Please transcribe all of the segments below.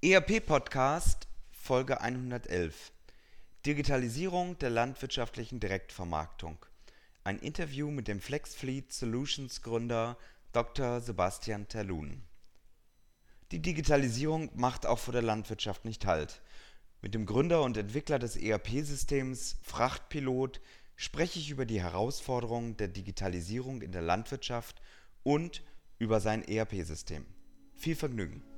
ERP Podcast Folge 111 Digitalisierung der landwirtschaftlichen Direktvermarktung. Ein Interview mit dem FlexFleet Solutions Gründer Dr. Sebastian Terlun. Die Digitalisierung macht auch vor der Landwirtschaft nicht Halt. Mit dem Gründer und Entwickler des ERP-Systems Frachtpilot spreche ich über die Herausforderungen der Digitalisierung in der Landwirtschaft und über sein ERP-System. Viel Vergnügen!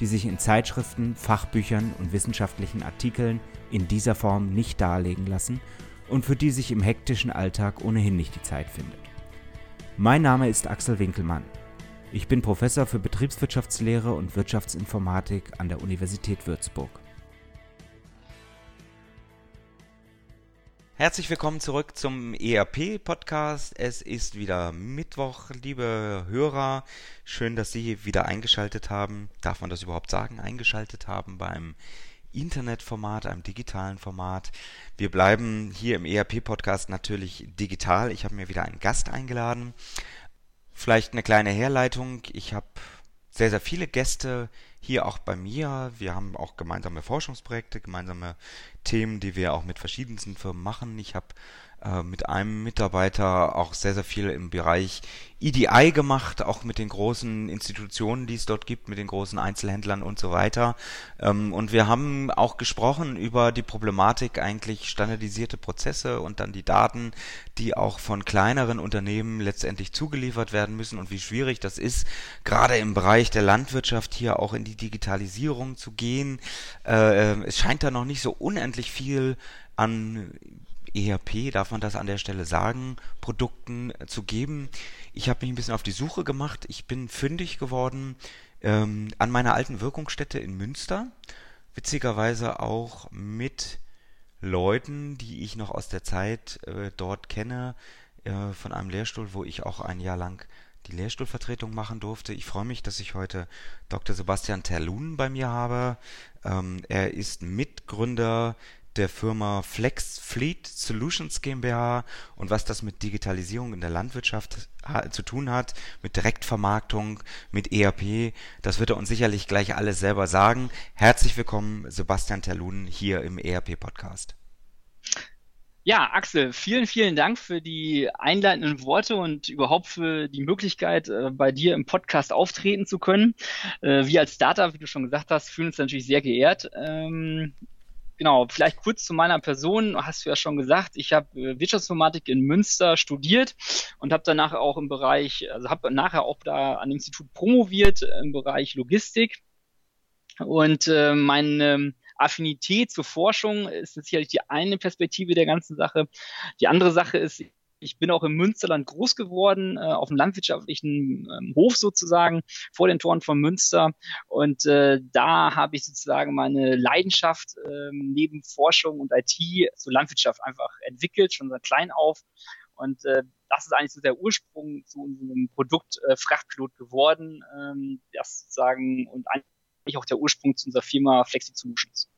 die sich in Zeitschriften, Fachbüchern und wissenschaftlichen Artikeln in dieser Form nicht darlegen lassen und für die sich im hektischen Alltag ohnehin nicht die Zeit findet. Mein Name ist Axel Winkelmann. Ich bin Professor für Betriebswirtschaftslehre und Wirtschaftsinformatik an der Universität Würzburg. Herzlich willkommen zurück zum ERP-Podcast. Es ist wieder Mittwoch, liebe Hörer. Schön, dass Sie wieder eingeschaltet haben. Darf man das überhaupt sagen? Eingeschaltet haben beim Internetformat, einem digitalen Format. Wir bleiben hier im ERP-Podcast natürlich digital. Ich habe mir wieder einen Gast eingeladen. Vielleicht eine kleine Herleitung. Ich habe sehr, sehr viele Gäste hier auch bei mir. Wir haben auch gemeinsame Forschungsprojekte, gemeinsame Themen, die wir auch mit verschiedensten Firmen machen. Ich habe äh, mit einem Mitarbeiter auch sehr, sehr viel im Bereich EDI gemacht, auch mit den großen Institutionen, die es dort gibt, mit den großen Einzelhändlern und so weiter. Ähm, und wir haben auch gesprochen über die Problematik eigentlich standardisierte Prozesse und dann die Daten, die auch von kleineren Unternehmen letztendlich zugeliefert werden müssen und wie schwierig das ist, gerade im Bereich der Landwirtschaft hier auch in die Digitalisierung zu gehen. Äh, es scheint da noch nicht so unendlich viel an ERP, darf man das an der Stelle sagen, Produkten äh, zu geben. Ich habe mich ein bisschen auf die Suche gemacht. Ich bin fündig geworden ähm, an meiner alten Wirkungsstätte in Münster. Witzigerweise auch mit Leuten, die ich noch aus der Zeit äh, dort kenne, äh, von einem Lehrstuhl, wo ich auch ein Jahr lang die Lehrstuhlvertretung machen durfte. Ich freue mich, dass ich heute Dr. Sebastian Terlun bei mir habe. Ähm, er ist Mitgründer der Firma Flex Fleet Solutions GmbH und was das mit Digitalisierung in der Landwirtschaft zu tun hat, mit Direktvermarktung, mit ERP, das wird er uns sicherlich gleich alles selber sagen. Herzlich willkommen, Sebastian Terlun, hier im ERP-Podcast. Ja, Axel, vielen, vielen Dank für die einleitenden Worte und überhaupt für die Möglichkeit, äh, bei dir im Podcast auftreten zu können. Äh, wir als Startup, wie du schon gesagt hast, fühlen uns natürlich sehr geehrt. Ähm, genau, vielleicht kurz zu meiner Person, hast du ja schon gesagt, ich habe äh, Wirtschaftsinformatik in Münster studiert und habe danach auch im Bereich, also habe nachher auch da an dem Institut promoviert im Bereich Logistik. Und äh, meine Affinität zur Forschung ist sicherlich die eine Perspektive der ganzen Sache. Die andere Sache ist, ich bin auch im Münsterland groß geworden, äh, auf dem landwirtschaftlichen ähm, Hof sozusagen, vor den Toren von Münster. Und äh, da habe ich sozusagen meine Leidenschaft ähm, neben Forschung und IT zur Landwirtschaft einfach entwickelt, schon seit klein auf. Und äh, das ist eigentlich so der Ursprung zu unserem Produkt äh, Frachtpilot geworden, ähm, das sozusagen und eigentlich auch der Ursprung zu unserer Firma Flexi Solutions.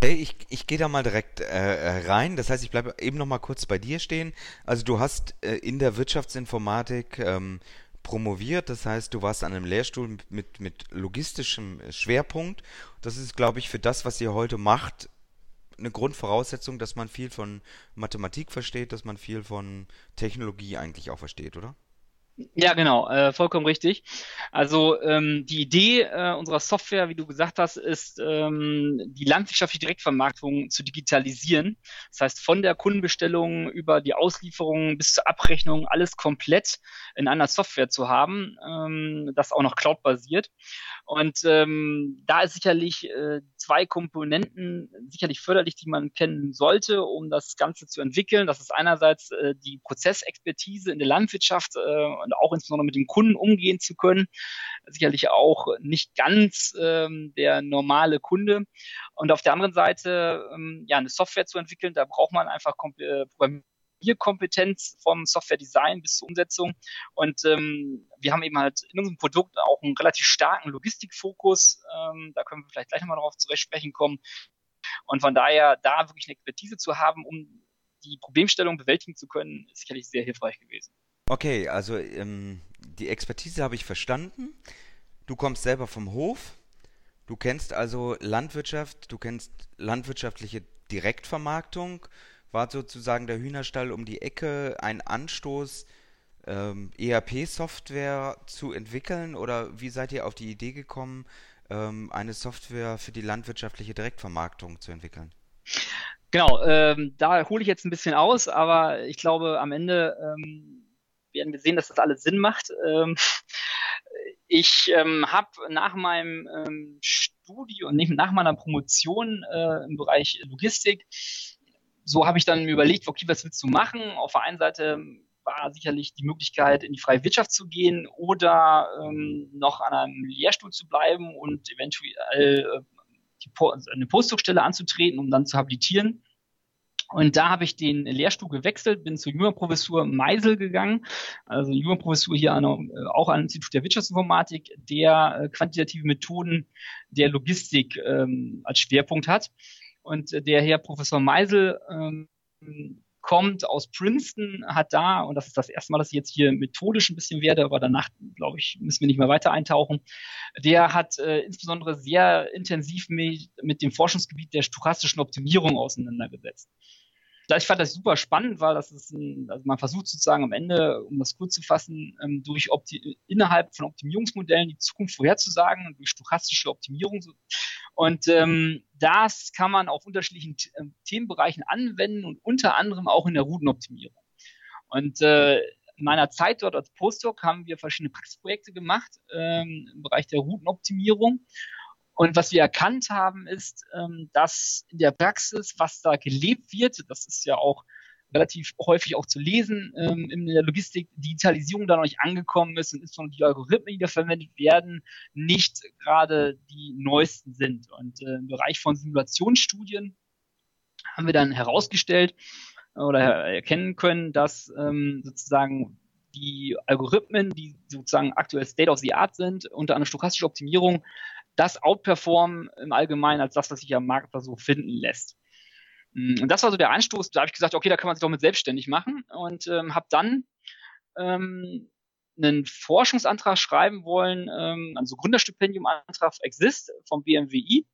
Hey, ich, ich gehe da mal direkt äh, rein. Das heißt, ich bleibe eben noch mal kurz bei dir stehen. Also du hast äh, in der Wirtschaftsinformatik ähm, promoviert. Das heißt, du warst an einem Lehrstuhl mit, mit logistischem Schwerpunkt. Das ist, glaube ich, für das, was ihr heute macht, eine Grundvoraussetzung, dass man viel von Mathematik versteht, dass man viel von Technologie eigentlich auch versteht, oder? Ja, genau, äh, vollkommen richtig. Also ähm, die Idee äh, unserer Software, wie du gesagt hast, ist ähm, die landwirtschaftliche Direktvermarktung zu digitalisieren. Das heißt, von der Kundenbestellung über die Auslieferung bis zur Abrechnung alles komplett in einer Software zu haben, ähm, das auch noch cloud-basiert. Und ähm, da ist sicherlich äh, zwei Komponenten sicherlich förderlich, die man kennen sollte, um das Ganze zu entwickeln. Das ist einerseits äh, die Prozessexpertise in der Landwirtschaft äh, und auch insbesondere mit dem Kunden umgehen zu können. Sicherlich auch nicht ganz ähm, der normale Kunde. Und auf der anderen Seite ähm, ja eine Software zu entwickeln, da braucht man einfach äh, Programmierkompetenz vom Software-Design bis zur Umsetzung. Und ähm, wir haben eben halt in unserem Produkt auch einen relativ starken Logistikfokus. Ähm, da können wir vielleicht gleich nochmal darauf zurecht sprechen kommen. Und von daher da wirklich eine Expertise zu haben, um die Problemstellung bewältigen zu können, ist sicherlich sehr hilfreich gewesen. Okay, also ähm, die Expertise habe ich verstanden. Du kommst selber vom Hof. Du kennst also Landwirtschaft, du kennst landwirtschaftliche Direktvermarktung war sozusagen der Hühnerstall um die Ecke ein Anstoß, ähm, ERP-Software zu entwickeln? Oder wie seid ihr auf die Idee gekommen, ähm, eine Software für die landwirtschaftliche Direktvermarktung zu entwickeln? Genau, ähm, da hole ich jetzt ein bisschen aus, aber ich glaube, am Ende ähm, werden wir sehen, dass das alles Sinn macht. Ähm, ich ähm, habe nach meinem ähm, Studium, nach meiner Promotion äh, im Bereich Logistik so habe ich dann überlegt, okay, was willst du machen? Auf der einen Seite war sicherlich die Möglichkeit, in die freie Wirtschaft zu gehen oder ähm, noch an einem Lehrstuhl zu bleiben und eventuell äh, die, eine Postdoc-Stelle anzutreten, um dann zu habilitieren. Und da habe ich den Lehrstuhl gewechselt, bin zur Juniorprofessur Meisel gegangen, also Juniorprofessur hier an, äh, auch am Institut der Wirtschaftsinformatik, der äh, quantitative Methoden der Logistik ähm, als Schwerpunkt hat. Und der Herr Professor Meisel ähm, kommt aus Princeton, hat da, und das ist das erste Mal, dass ich jetzt hier methodisch ein bisschen werde, aber danach, glaube ich, müssen wir nicht mehr weiter eintauchen. Der hat äh, insbesondere sehr intensiv mit, mit dem Forschungsgebiet der stochastischen Optimierung auseinandergesetzt ich fand das super spannend, weil das ist ein, also man versucht sozusagen am Ende, um das kurz zu fassen, ähm, durch Opti innerhalb von Optimierungsmodellen die Zukunft vorherzusagen, durch stochastische Optimierung. Und ähm, das kann man auf unterschiedlichen äh, Themenbereichen anwenden und unter anderem auch in der Routenoptimierung. Und äh, in meiner Zeit dort als Postdoc haben wir verschiedene Praxisprojekte gemacht ähm, im Bereich der Routenoptimierung. Und was wir erkannt haben, ist, ähm, dass in der Praxis, was da gelebt wird, das ist ja auch relativ häufig auch zu lesen ähm, in der Logistik, Digitalisierung da noch nicht angekommen ist und insbesondere die Algorithmen, die da verwendet werden, nicht gerade die neuesten sind. Und äh, im Bereich von Simulationsstudien haben wir dann herausgestellt oder erkennen können, dass ähm, sozusagen die Algorithmen, die sozusagen aktuell State of the Art sind, unter einer stochastischen Optimierung, das outperformen im Allgemeinen als das, was sich am Markt so finden lässt. Mm, und das war so der Anstoß, da habe ich gesagt, okay, da kann man sich doch mit selbstständig machen und ähm, habe dann ähm, einen Forschungsantrag schreiben wollen, ähm, also Gründerstipendium-Antrag Exist vom BMWI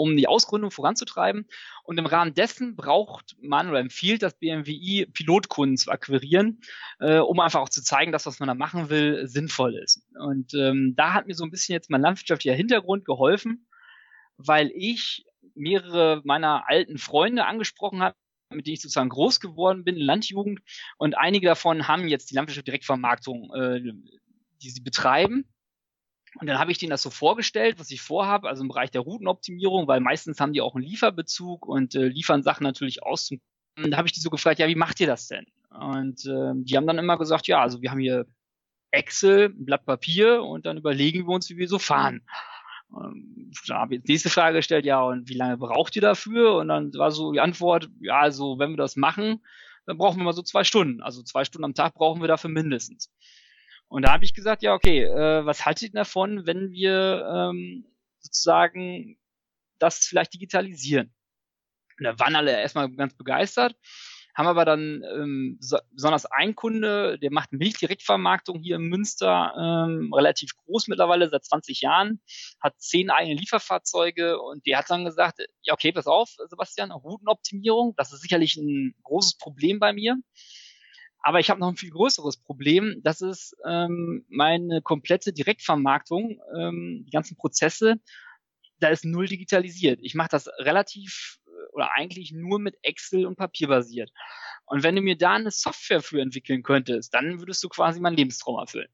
um die Ausgründung voranzutreiben. Und im Rahmen dessen braucht man oder empfiehlt das BMWI, Pilotkunden zu akquirieren, äh, um einfach auch zu zeigen, dass was man da machen will, sinnvoll ist. Und ähm, da hat mir so ein bisschen jetzt mein landwirtschaftlicher Hintergrund geholfen, weil ich mehrere meiner alten Freunde angesprochen habe, mit denen ich sozusagen groß geworden bin, Landjugend. Und einige davon haben jetzt die Landwirtschaft Direktvermarktung, äh, die sie betreiben. Und dann habe ich denen das so vorgestellt, was ich vorhabe, also im Bereich der Routenoptimierung, weil meistens haben die auch einen Lieferbezug und äh, liefern Sachen natürlich aus. Und da habe ich die so gefragt, ja, wie macht ihr das denn? Und äh, die haben dann immer gesagt, ja, also wir haben hier Excel, ein Blatt Papier und dann überlegen wir uns, wie wir so fahren. Ähm, da habe ich die nächste Frage gestellt, ja, und wie lange braucht ihr dafür? Und dann war so die Antwort, ja, also wenn wir das machen, dann brauchen wir mal so zwei Stunden. Also zwei Stunden am Tag brauchen wir dafür mindestens. Und da habe ich gesagt, ja, okay, äh, was haltet ihr davon, wenn wir ähm, sozusagen das vielleicht digitalisieren? Und da waren alle erstmal ganz begeistert, haben aber dann ähm, so, besonders ein Kunde, der macht Milchdirektvermarktung hier in Münster, ähm, relativ groß mittlerweile, seit 20 Jahren, hat zehn eigene Lieferfahrzeuge und der hat dann gesagt, ja, okay, pass auf, Sebastian, Routenoptimierung, das ist sicherlich ein großes Problem bei mir. Aber ich habe noch ein viel größeres Problem. Das ist ähm, meine komplette Direktvermarktung, ähm, die ganzen Prozesse. Da ist null digitalisiert. Ich mache das relativ äh, oder eigentlich nur mit Excel und Papier basiert. Und wenn du mir da eine Software für entwickeln könntest, dann würdest du quasi meinen Lebenstraum erfüllen.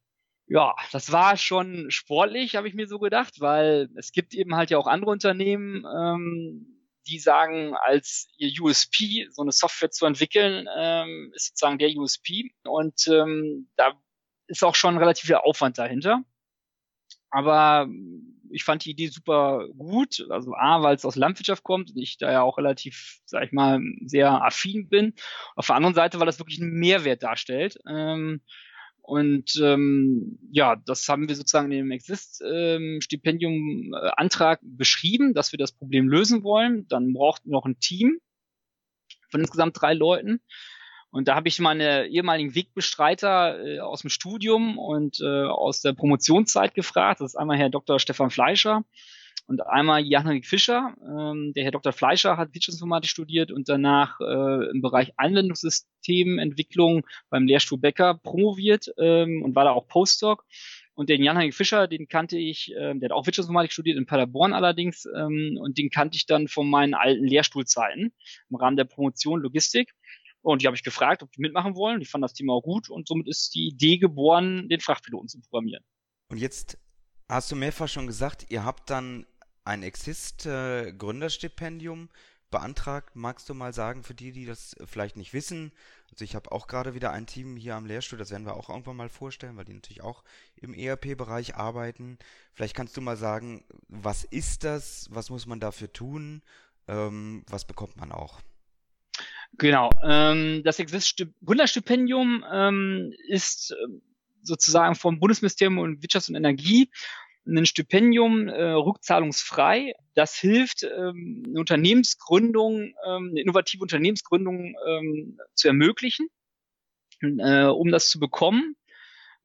Ja, das war schon sportlich, habe ich mir so gedacht, weil es gibt eben halt ja auch andere Unternehmen, ähm, die sagen, als ihr USP so eine Software zu entwickeln, ähm, ist sozusagen der USP. Und ähm, da ist auch schon relativ viel Aufwand dahinter. Aber ich fand die Idee super gut. Also A, weil es aus Landwirtschaft kommt und ich da ja auch relativ, sag ich mal, sehr affin bin. Auf der anderen Seite, weil das wirklich einen Mehrwert darstellt. Ähm, und ähm, ja, das haben wir sozusagen in dem Exist-Stipendium-Antrag ähm, beschrieben, dass wir das Problem lösen wollen. Dann brauchten wir noch ein Team von insgesamt drei Leuten. Und da habe ich meine ehemaligen Wegbestreiter äh, aus dem Studium und äh, aus der Promotionszeit gefragt. Das ist einmal Herr Dr. Stefan Fleischer und einmal Jan-Henrik Fischer. Ähm, der Herr Dr. Fleischer hat Wirtschaftsinformatik studiert und danach äh, im Bereich Anwendungssystementwicklung beim Lehrstuhl Becker promoviert ähm, und war da auch Postdoc. Und den Jan-Henrik Fischer, den kannte ich, äh, der hat auch Wirtschaftsinformatik studiert, in Paderborn allerdings, ähm, und den kannte ich dann von meinen alten Lehrstuhlzeiten im Rahmen der Promotion Logistik. Und die habe ich gefragt, ob die mitmachen wollen. Die fanden das Thema auch gut und somit ist die Idee geboren, den Frachtpiloten zu programmieren. Und jetzt hast du mehrfach schon gesagt, ihr habt dann ein Exist-Gründerstipendium beantragt. Magst du mal sagen, für die, die das vielleicht nicht wissen, also ich habe auch gerade wieder ein Team hier am Lehrstuhl, das werden wir auch irgendwann mal vorstellen, weil die natürlich auch im ERP-Bereich arbeiten. Vielleicht kannst du mal sagen, was ist das, was muss man dafür tun, ähm, was bekommt man auch? Genau, ähm, das Exist-Gründerstipendium ähm, ist äh, sozusagen vom Bundesministerium und Wirtschafts und Energie ein Stipendium äh, rückzahlungsfrei. Das hilft, ähm, eine Unternehmensgründung, ähm, eine innovative Unternehmensgründung ähm, zu ermöglichen. Äh, um das zu bekommen,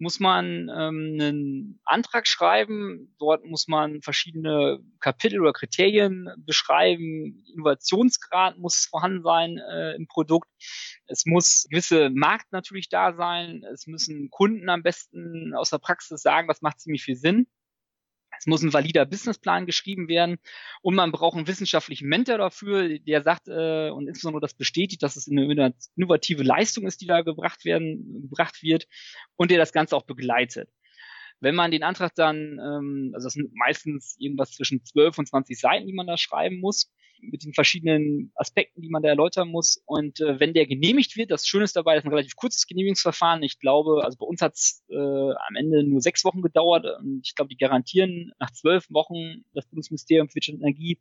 muss man ähm, einen Antrag schreiben. Dort muss man verschiedene Kapitel oder Kriterien beschreiben. Innovationsgrad muss vorhanden sein äh, im Produkt. Es muss gewisse Markt natürlich da sein. Es müssen Kunden am besten aus der Praxis sagen, was macht ziemlich viel Sinn. Es muss ein valider Businessplan geschrieben werden und man braucht einen wissenschaftlichen Mentor dafür, der sagt äh, und insbesondere das bestätigt, dass es eine innovative Leistung ist, die da gebracht werden, gebracht wird und der das Ganze auch begleitet. Wenn man den Antrag dann, ähm, also das sind meistens irgendwas zwischen 12 und 20 Seiten, die man da schreiben muss, mit den verschiedenen Aspekten, die man da erläutern muss. Und äh, wenn der genehmigt wird, das Schöne ist dabei, das ist ein relativ kurzes Genehmigungsverfahren. Ich glaube, also bei uns hat es äh, am Ende nur sechs Wochen gedauert. Und ich glaube, die garantieren nach zwölf Wochen das Bundesministerium für Wirtschaft und Energie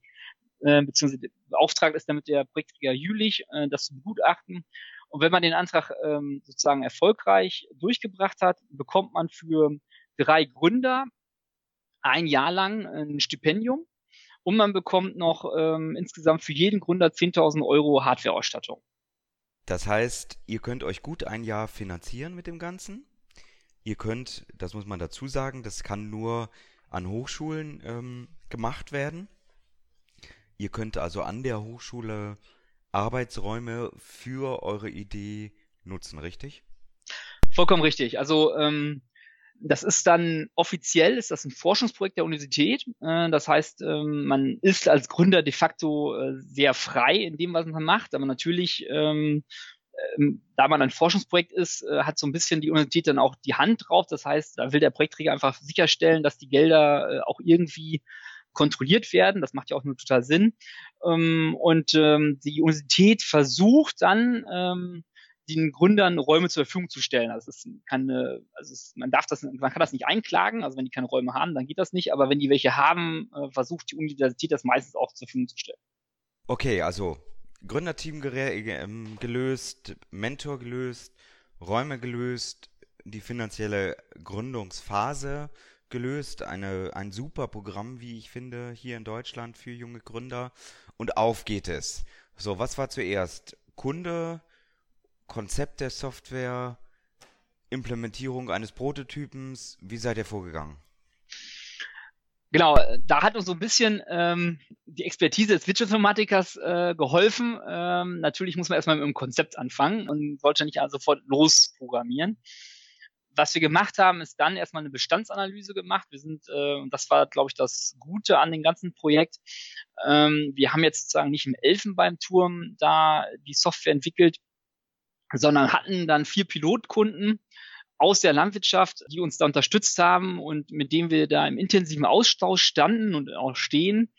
äh, beziehungsweise beauftragt ist damit der Projektträger Jülich, äh, das zu begutachten. Und wenn man den Antrag ähm, sozusagen erfolgreich durchgebracht hat, bekommt man für drei Gründer ein Jahr lang ein Stipendium und man bekommt noch ähm, insgesamt für jeden Gründer 10.000 Euro Hardware-Ausstattung. Das heißt, ihr könnt euch gut ein Jahr finanzieren mit dem Ganzen. Ihr könnt, das muss man dazu sagen, das kann nur an Hochschulen ähm, gemacht werden. Ihr könnt also an der Hochschule Arbeitsräume für eure Idee nutzen, richtig? Vollkommen richtig. Also ähm, das ist dann offiziell, ist das ein Forschungsprojekt der Universität. Äh, das heißt, ähm, man ist als Gründer de facto äh, sehr frei in dem, was man macht. Aber natürlich, ähm, ähm, da man ein Forschungsprojekt ist, äh, hat so ein bisschen die Universität dann auch die Hand drauf. Das heißt, da will der Projektträger einfach sicherstellen, dass die Gelder auch irgendwie kontrolliert werden. Das macht ja auch nur total Sinn. und die Universität versucht dann den Gründern Räume zur Verfügung zu stellen. Also ist keine, also es, man darf das, man kann das nicht einklagen. Also wenn die keine Räume haben, dann geht das nicht. Aber wenn die welche haben, äh, versucht die Universität das meistens auch zur Verfügung zu stellen. Okay, also Gründerteam ähm, gelöst, Mentor gelöst, Räume gelöst, die finanzielle Gründungsphase gelöst, eine, ein super Programm, wie ich finde, hier in Deutschland für junge Gründer. Und auf geht es. So, was war zuerst? Kunde, Konzept der Software, Implementierung eines Prototypens. Wie seid ihr vorgegangen? Genau, da hat uns so ein bisschen ähm, die Expertise des Wirtschaftsinformatikers äh, geholfen. Ähm, natürlich muss man erstmal mit dem Konzept anfangen und sollte nicht also sofort losprogrammieren. Was wir gemacht haben, ist dann erstmal eine Bestandsanalyse gemacht. Wir sind, äh, und das war, glaube ich, das Gute an dem ganzen Projekt. Ähm, wir haben jetzt sozusagen nicht im Elfenbeinturm da die Software entwickelt, sondern hatten dann vier Pilotkunden aus der Landwirtschaft, die uns da unterstützt haben und mit denen wir da im intensiven Austausch standen und auch stehen,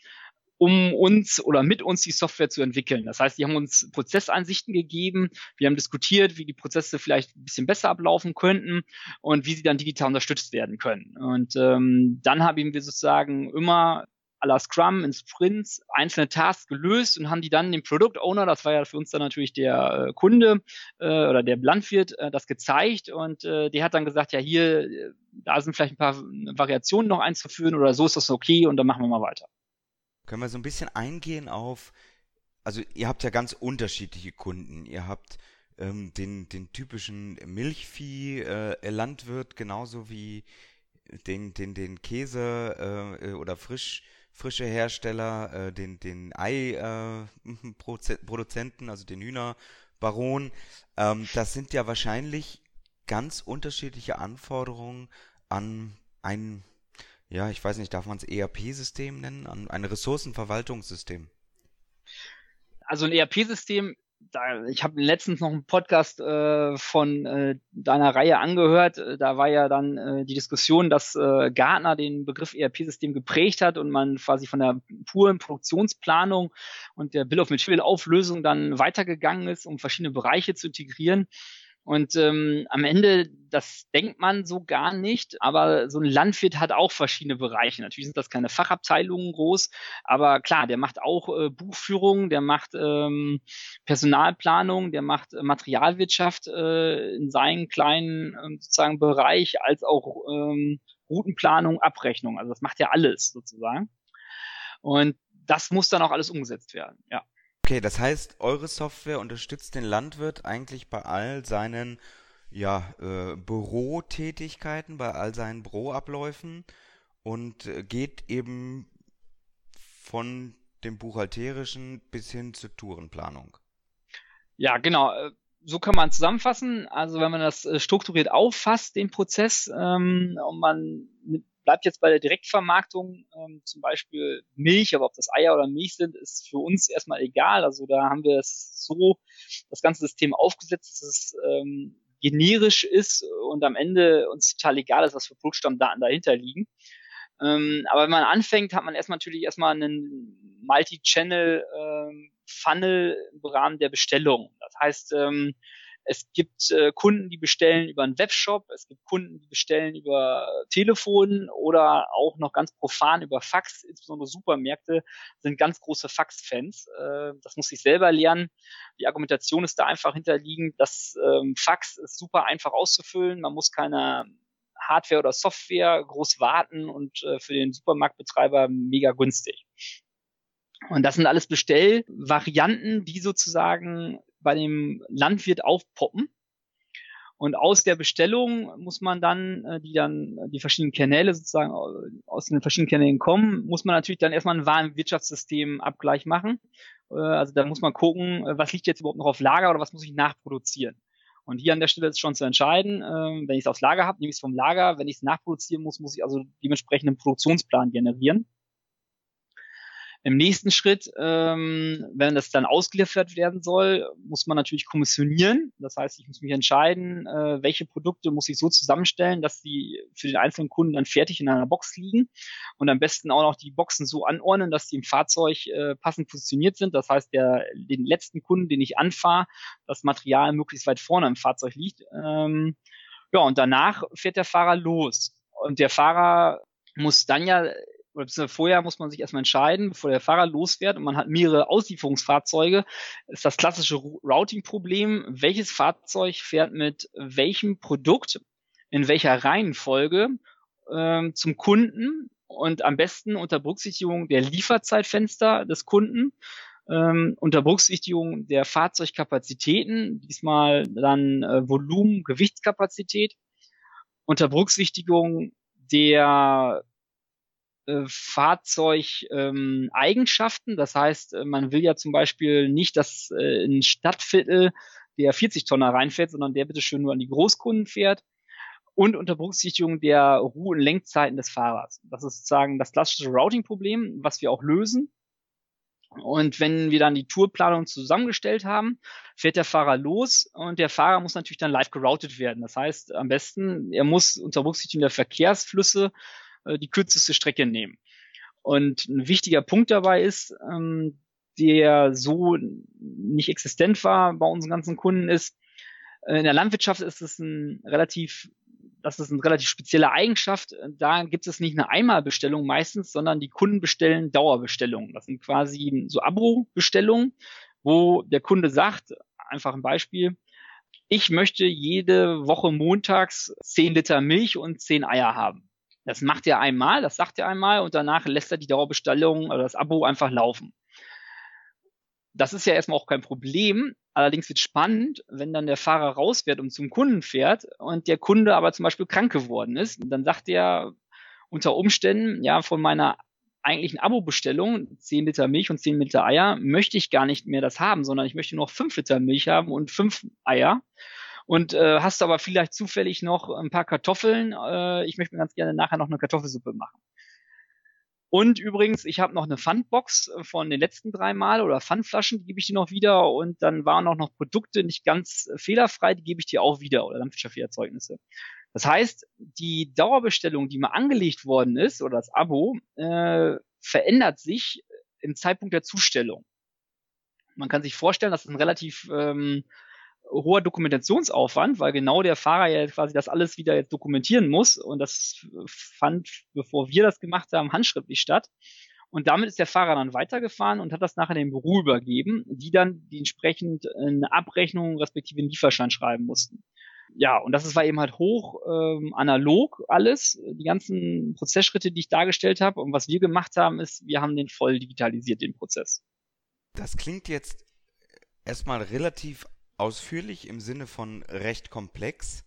um uns oder mit uns die Software zu entwickeln. Das heißt, die haben uns Prozessansichten gegeben, wir haben diskutiert, wie die Prozesse vielleicht ein bisschen besser ablaufen könnten und wie sie dann digital unterstützt werden können. Und ähm, dann haben wir sozusagen immer la Scrum in Sprints einzelne Tasks gelöst und haben die dann dem Product Owner, das war ja für uns dann natürlich der äh, Kunde äh, oder der Landwirt, äh, das gezeigt und äh, der hat dann gesagt, ja hier, äh, da sind vielleicht ein paar Variationen noch einzuführen oder so ist das okay und dann machen wir mal weiter. Können wir so ein bisschen eingehen auf, also ihr habt ja ganz unterschiedliche Kunden. Ihr habt ähm, den, den typischen Milchvieh-Landwirt, äh, genauso wie den, den, den Käse äh, oder frisch frische Hersteller, äh, den, den Ei-Produzenten, äh, also den Hühnerbaron. Ähm, das sind ja wahrscheinlich ganz unterschiedliche Anforderungen an ein, ja, ich weiß nicht, darf man es ERP-System nennen, an ein Ressourcenverwaltungssystem? Also ein ERP-System da, ich habe letztens noch einen Podcast äh, von äh, deiner Reihe angehört. Äh, da war ja dann äh, die Diskussion, dass äh, Gartner den Begriff ERP-System geprägt hat und man quasi von der puren Produktionsplanung und der Bill of Material Auflösung dann weitergegangen ist, um verschiedene Bereiche zu integrieren. Und ähm, am Ende, das denkt man so gar nicht, aber so ein Landwirt hat auch verschiedene Bereiche. Natürlich sind das keine Fachabteilungen groß, aber klar, der macht auch äh, Buchführung, der macht ähm, Personalplanung, der macht äh, Materialwirtschaft äh, in seinen kleinen äh, sozusagen Bereich, als auch ähm, Routenplanung, Abrechnung. Also das macht ja alles sozusagen. Und das muss dann auch alles umgesetzt werden, ja. Okay, das heißt, eure Software unterstützt den Landwirt eigentlich bei all seinen ja, äh, Bürotätigkeiten, bei all seinen Büroabläufen und äh, geht eben von dem Buchhalterischen bis hin zur Tourenplanung. Ja, genau. Äh, so kann man zusammenfassen. Also wenn man das äh, strukturiert auffasst, den Prozess, ähm, und man bleibt jetzt bei der Direktvermarktung, ähm, zum Beispiel Milch, aber ob das Eier oder Milch sind, ist für uns erstmal egal. Also da haben wir es so, das ganze System aufgesetzt, dass es ähm, generisch ist und am Ende uns total egal ist, was für Produktstammdaten dahinter liegen. Ähm, aber wenn man anfängt, hat man erstmal natürlich erstmal einen Multi-Channel ähm, im Rahmen der Bestellung. Das heißt, ähm, es gibt äh, Kunden, die bestellen über einen Webshop, es gibt Kunden, die bestellen über Telefon oder auch noch ganz profan über Fax. Insbesondere Supermärkte sind ganz große Fax-Fans. Äh, das muss ich selber lernen. Die Argumentation ist da einfach hinterliegend. Das ähm, Fax ist super einfach auszufüllen. Man muss keine Hardware oder Software groß warten und äh, für den Supermarktbetreiber mega günstig. Und das sind alles Bestellvarianten, die sozusagen bei dem Landwirt aufpoppen. Und aus der Bestellung muss man dann, äh, die dann die verschiedenen Kanäle sozusagen aus den verschiedenen Kanälen kommen, muss man natürlich dann erstmal einen Warenwirtschaftssystem-Abgleich machen. Äh, also da muss man gucken, äh, was liegt jetzt überhaupt noch auf Lager oder was muss ich nachproduzieren. Und hier an der Stelle ist schon zu entscheiden, wenn ich es aufs Lager habe, nehme ich es vom Lager. Wenn ich es nachproduzieren muss, muss ich also dementsprechend einen Produktionsplan generieren. Im nächsten Schritt, ähm, wenn das dann ausgeliefert werden soll, muss man natürlich kommissionieren. Das heißt, ich muss mich entscheiden, äh, welche Produkte muss ich so zusammenstellen, dass die für den einzelnen Kunden dann fertig in einer Box liegen und am besten auch noch die Boxen so anordnen, dass die im Fahrzeug äh, passend positioniert sind. Das heißt, der, den letzten Kunden, den ich anfahre, das Material möglichst weit vorne im Fahrzeug liegt. Ähm, ja, und danach fährt der Fahrer los. Und der Fahrer muss dann ja oder vorher muss man sich erstmal entscheiden, bevor der Fahrer losfährt und man hat mehrere Auslieferungsfahrzeuge, ist das klassische Routing-Problem, welches Fahrzeug fährt mit welchem Produkt in welcher Reihenfolge ähm, zum Kunden und am besten unter Berücksichtigung der Lieferzeitfenster des Kunden, ähm, unter Berücksichtigung der Fahrzeugkapazitäten, diesmal dann äh, Volumen, Gewichtskapazität, unter Berücksichtigung der äh, Fahrzeugeigenschaften. Ähm, das heißt, äh, man will ja zum Beispiel nicht, dass äh, ein Stadtviertel der 40 Tonner reinfährt, sondern der bitte schön nur an die Großkunden fährt. Und unter Berücksichtigung der Ruhe- und Lenkzeiten des Fahrers. Das ist sozusagen das klassische Routing-Problem, was wir auch lösen. Und wenn wir dann die Tourplanung zusammengestellt haben, fährt der Fahrer los und der Fahrer muss natürlich dann live geroutet werden. Das heißt, am besten, er muss unter Berücksichtigung der Verkehrsflüsse äh, die kürzeste Strecke nehmen. Und ein wichtiger Punkt dabei ist, ähm, der so nicht existent war bei unseren ganzen Kunden, ist, äh, in der Landwirtschaft ist es ein relativ das ist eine relativ spezielle Eigenschaft. Da gibt es nicht eine Einmalbestellung meistens, sondern die Kunden bestellen Dauerbestellungen. Das sind quasi so Abo-Bestellungen, wo der Kunde sagt, einfach ein Beispiel, ich möchte jede Woche montags 10 Liter Milch und 10 Eier haben. Das macht er einmal, das sagt er einmal und danach lässt er die Dauerbestellung oder das Abo einfach laufen. Das ist ja erstmal auch kein Problem. Allerdings wird spannend, wenn dann der Fahrer rausfährt und zum Kunden fährt und der Kunde aber zum Beispiel krank geworden ist. Dann sagt er unter Umständen, ja, von meiner eigentlichen Abo-Bestellung, 10 Liter Milch und 10 Liter Eier, möchte ich gar nicht mehr das haben, sondern ich möchte nur noch 5 Liter Milch haben und 5 Eier. Und äh, hast aber vielleicht zufällig noch ein paar Kartoffeln. Äh, ich möchte mir ganz gerne nachher noch eine Kartoffelsuppe machen. Und übrigens, ich habe noch eine Pfandbox von den letzten drei Mal oder Pfandflaschen, die gebe ich dir noch wieder. Und dann waren auch noch Produkte nicht ganz fehlerfrei, die gebe ich dir auch wieder oder Landwirtschaftserzeugnisse. Das heißt, die Dauerbestellung, die mal angelegt worden ist oder das Abo, äh, verändert sich im Zeitpunkt der Zustellung. Man kann sich vorstellen, dass es ein relativ ähm, hoher Dokumentationsaufwand, weil genau der Fahrer ja quasi das alles wieder jetzt dokumentieren muss. Und das fand, bevor wir das gemacht haben, handschriftlich statt. Und damit ist der Fahrer dann weitergefahren und hat das nachher dem Büro übergeben, die dann die entsprechend eine Abrechnung respektive einen Lieferschein schreiben mussten. Ja, und das war eben halt hoch ähm, analog alles, die ganzen Prozessschritte, die ich dargestellt habe. Und was wir gemacht haben, ist, wir haben den voll digitalisiert, den Prozess. Das klingt jetzt erstmal relativ ausführlich im Sinne von recht komplex.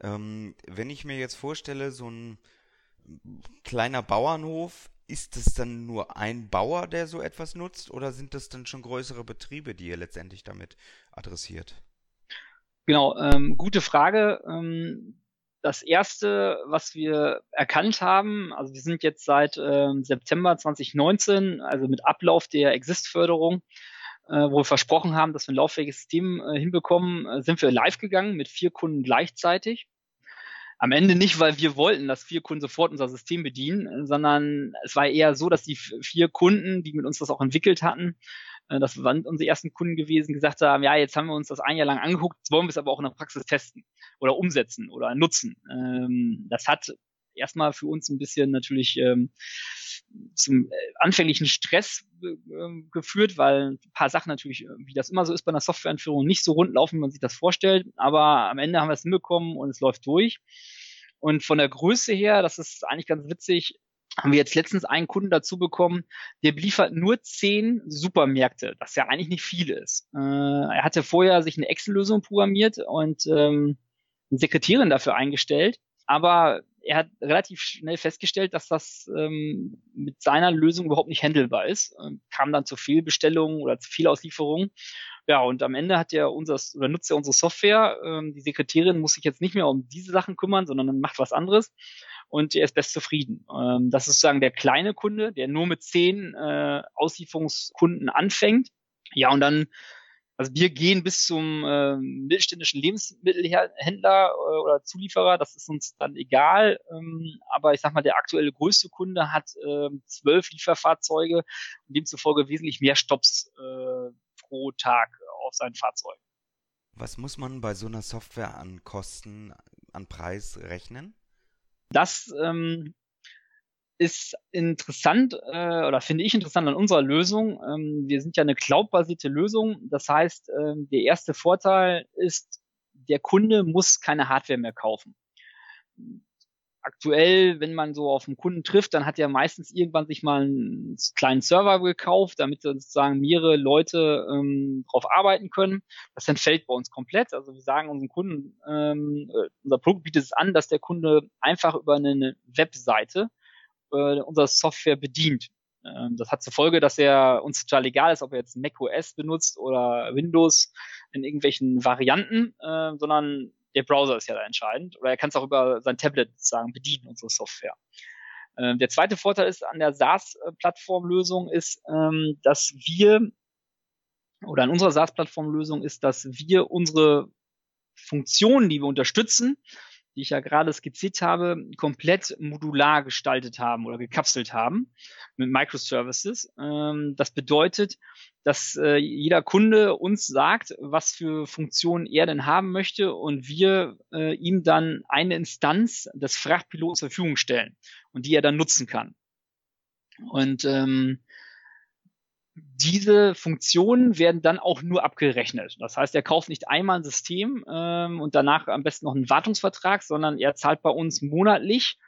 Ähm, wenn ich mir jetzt vorstelle, so ein kleiner Bauernhof, ist es dann nur ein Bauer, der so etwas nutzt, oder sind das dann schon größere Betriebe, die ihr letztendlich damit adressiert? Genau, ähm, gute Frage. Ähm, das erste, was wir erkannt haben, also wir sind jetzt seit ähm, September 2019, also mit Ablauf der Exist-Förderung, wo wir versprochen haben, dass wir ein lauffähiges System äh, hinbekommen, äh, sind wir live gegangen mit vier Kunden gleichzeitig. Am Ende nicht, weil wir wollten, dass vier Kunden sofort unser System bedienen, sondern es war eher so, dass die vier Kunden, die mit uns das auch entwickelt hatten, äh, das waren unsere ersten Kunden gewesen, gesagt haben, ja, jetzt haben wir uns das ein Jahr lang angeguckt, jetzt wollen wir es aber auch in der Praxis testen oder umsetzen oder nutzen. Ähm, das hat erstmal für uns ein bisschen natürlich ähm, zum äh, anfänglichen Stress äh, geführt, weil ein paar Sachen natürlich, äh, wie das immer so ist bei einer Softwareeinführung, nicht so rund laufen, wie man sich das vorstellt. Aber am Ende haben wir es hinbekommen und es läuft durch. Und von der Größe her, das ist eigentlich ganz witzig, haben wir jetzt letztens einen Kunden dazu bekommen, der beliefert nur zehn Supermärkte, das ja eigentlich nicht viel ist. Äh, er hatte vorher sich eine Excel-Lösung programmiert und ähm, eine Sekretärin dafür eingestellt, aber er hat relativ schnell festgestellt, dass das ähm, mit seiner Lösung überhaupt nicht handelbar ist. Ähm, kam dann zu Fehlbestellungen oder zu Fehlauslieferungen. Ja, und am Ende hat er unser oder nutzt er unsere Software. Ähm, die Sekretärin muss sich jetzt nicht mehr um diese Sachen kümmern, sondern macht was anderes. Und er ist best zufrieden. Ähm, das ist sozusagen der kleine Kunde, der nur mit zehn äh, Auslieferungskunden anfängt. Ja, und dann also wir gehen bis zum äh, mittelständischen Lebensmittelhändler äh, oder Zulieferer, das ist uns dann egal. Ähm, aber ich sag mal, der aktuelle größte Kunde hat äh, zwölf Lieferfahrzeuge und demzufolge wesentlich mehr Stops äh, pro Tag auf seinen Fahrzeugen. Was muss man bei so einer Software an Kosten, an Preis rechnen? Das ähm, ist interessant äh, oder finde ich interessant an unserer Lösung. Ähm, wir sind ja eine cloud-basierte Lösung. Das heißt, äh, der erste Vorteil ist, der Kunde muss keine Hardware mehr kaufen. Aktuell, wenn man so auf einen Kunden trifft, dann hat er meistens irgendwann sich mal einen kleinen Server gekauft, damit sozusagen mehrere Leute ähm, drauf arbeiten können. Das entfällt bei uns komplett. Also wir sagen unseren Kunden, ähm, äh, unser Produkt bietet es an, dass der Kunde einfach über eine Webseite äh, unsere Software bedient. Ähm, das hat zur Folge, dass er uns total egal ist, ob er jetzt Mac OS benutzt oder Windows in irgendwelchen Varianten, äh, sondern der Browser ist ja da entscheidend. Oder er kann es auch über sein Tablet sozusagen bedienen, unsere Software. Äh, der zweite Vorteil ist an der SaaS-Plattformlösung ist, ähm, dass wir oder an unserer SaaS-Plattformlösung ist, dass wir unsere Funktionen, die wir unterstützen, die ich ja gerade skizziert habe, komplett modular gestaltet haben oder gekapselt haben mit Microservices. Ähm, das bedeutet, dass äh, jeder Kunde uns sagt, was für Funktionen er denn haben möchte und wir äh, ihm dann eine Instanz des Frachtpilots zur Verfügung stellen und die er dann nutzen kann. Und ähm, diese Funktionen werden dann auch nur abgerechnet. Das heißt, er kauft nicht einmal ein System ähm, und danach am besten noch einen Wartungsvertrag, sondern er zahlt bei uns monatlich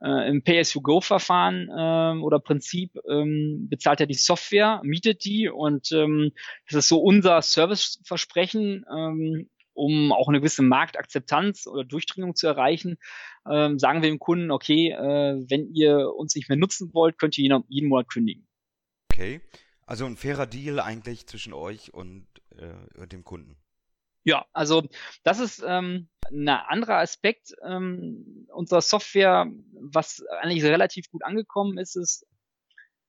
äh, im Pay-as-you-go-Verfahren ähm, oder Prinzip ähm, bezahlt er die Software, mietet die und ähm, das ist so unser Serviceversprechen, ähm, um auch eine gewisse Marktakzeptanz oder Durchdringung zu erreichen, ähm, sagen wir dem Kunden, okay, äh, wenn ihr uns nicht mehr nutzen wollt, könnt ihr jeden, jeden Monat kündigen. Okay. Also ein fairer Deal eigentlich zwischen euch und äh, dem Kunden. Ja, also das ist ähm, ein anderer Aspekt ähm, unserer Software, was eigentlich relativ gut angekommen ist, ist,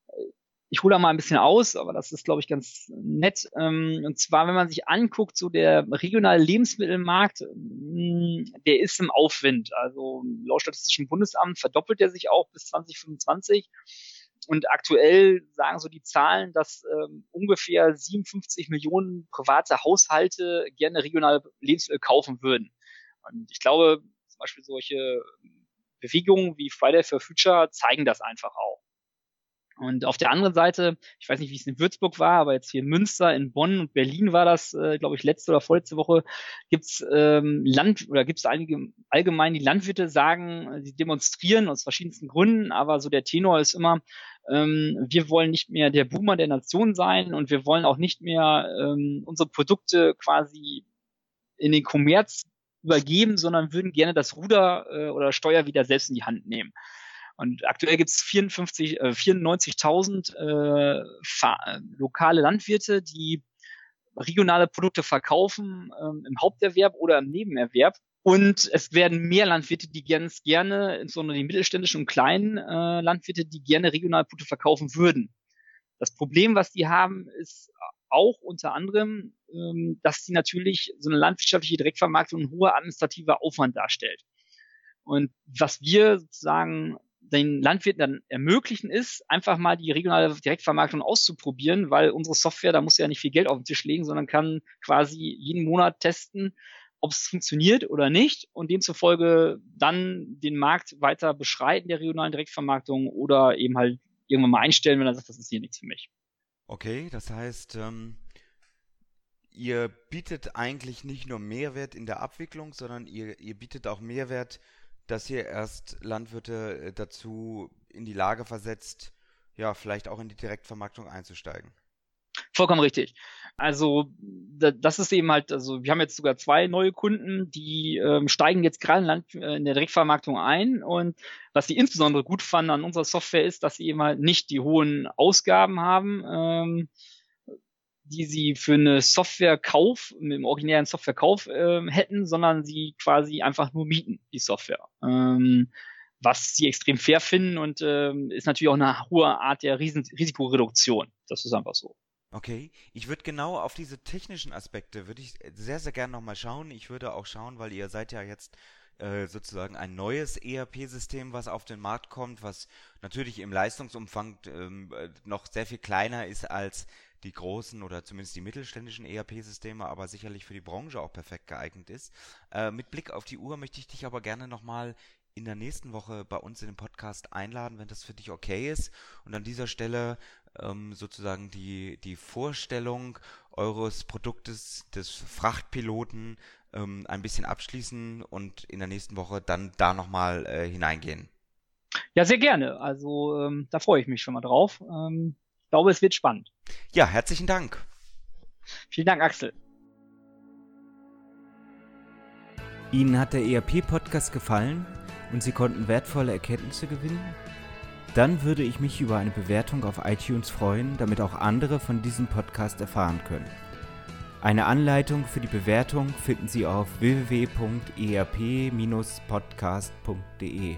äh, ich hole da mal ein bisschen aus, aber das ist, glaube ich, ganz nett. Ähm, und zwar, wenn man sich anguckt, so der regionale Lebensmittelmarkt, ähm, der ist im Aufwind. Also laut Statistischem Bundesamt verdoppelt er sich auch bis 2025. Und aktuell sagen so die Zahlen, dass ähm, ungefähr 57 Millionen private Haushalte gerne regionale Lebensmittel kaufen würden. Und ich glaube, zum Beispiel solche Bewegungen wie Friday for Future zeigen das einfach auch. Und auf der anderen Seite, ich weiß nicht, wie es in Würzburg war, aber jetzt hier in Münster, in Bonn und Berlin war das, äh, glaube ich, letzte oder vorletzte Woche, gibt's ähm, Land oder gibt's einige allgemein die Landwirte sagen, sie demonstrieren aus verschiedensten Gründen, aber so der Tenor ist immer, ähm, wir wollen nicht mehr der Boomer der Nation sein und wir wollen auch nicht mehr ähm, unsere Produkte quasi in den Kommerz übergeben, sondern würden gerne das Ruder äh, oder Steuer wieder selbst in die Hand nehmen. Und aktuell gibt es 54, äh, 94.000 äh, lokale Landwirte, die regionale Produkte verkaufen ähm, im Haupterwerb oder im Nebenerwerb. Und es werden mehr Landwirte, die ganz gerne, insbesondere die mittelständischen und kleinen äh, Landwirte, die gerne regionale Produkte verkaufen würden. Das Problem, was die haben, ist auch unter anderem, ähm, dass sie natürlich so eine landwirtschaftliche Direktvermarktung ein hoher administrativer Aufwand darstellt. Und was wir sozusagen den Landwirten dann ermöglichen ist, einfach mal die regionale Direktvermarktung auszuprobieren, weil unsere Software, da muss ja nicht viel Geld auf den Tisch legen, sondern kann quasi jeden Monat testen, ob es funktioniert oder nicht und demzufolge dann den Markt weiter beschreiten der regionalen Direktvermarktung oder eben halt irgendwann mal einstellen, wenn er sagt, das ist hier nichts für mich. Okay, das heißt, ähm, ihr bietet eigentlich nicht nur Mehrwert in der Abwicklung, sondern ihr, ihr bietet auch Mehrwert dass ihr erst Landwirte äh, dazu in die Lage versetzt, ja, vielleicht auch in die Direktvermarktung einzusteigen. Vollkommen richtig. Also das ist eben halt, also wir haben jetzt sogar zwei neue Kunden, die ähm, steigen jetzt gerade in, Land, äh, in der Direktvermarktung ein und was sie insbesondere gut fanden an unserer Software ist, dass sie eben halt nicht die hohen Ausgaben haben, ähm, die sie für eine Softwarekauf, dem originären Softwarekauf äh, hätten, sondern sie quasi einfach nur mieten, die Software. Ähm, was sie extrem fair finden und ähm, ist natürlich auch eine hohe Art der Riesen Risikoreduktion. Das ist einfach so. Okay, ich würde genau auf diese technischen Aspekte würde ich sehr, sehr gerne nochmal schauen. Ich würde auch schauen, weil ihr seid ja jetzt äh, sozusagen ein neues ERP-System, was auf den Markt kommt, was natürlich im Leistungsumfang ähm, äh, noch sehr viel kleiner ist als die großen oder zumindest die mittelständischen ERP-Systeme, aber sicherlich für die Branche auch perfekt geeignet ist. Äh, mit Blick auf die Uhr möchte ich dich aber gerne nochmal in der nächsten Woche bei uns in den Podcast einladen, wenn das für dich okay ist. Und an dieser Stelle ähm, sozusagen die, die Vorstellung eures Produktes des Frachtpiloten ähm, ein bisschen abschließen und in der nächsten Woche dann da nochmal äh, hineingehen. Ja, sehr gerne. Also ähm, da freue ich mich schon mal drauf. Ähm, ich glaube, es wird spannend. Ja, herzlichen Dank. Vielen Dank, Axel. Ihnen hat der ERP-Podcast gefallen und Sie konnten wertvolle Erkenntnisse gewinnen? Dann würde ich mich über eine Bewertung auf iTunes freuen, damit auch andere von diesem Podcast erfahren können. Eine Anleitung für die Bewertung finden Sie auf www.erp-podcast.de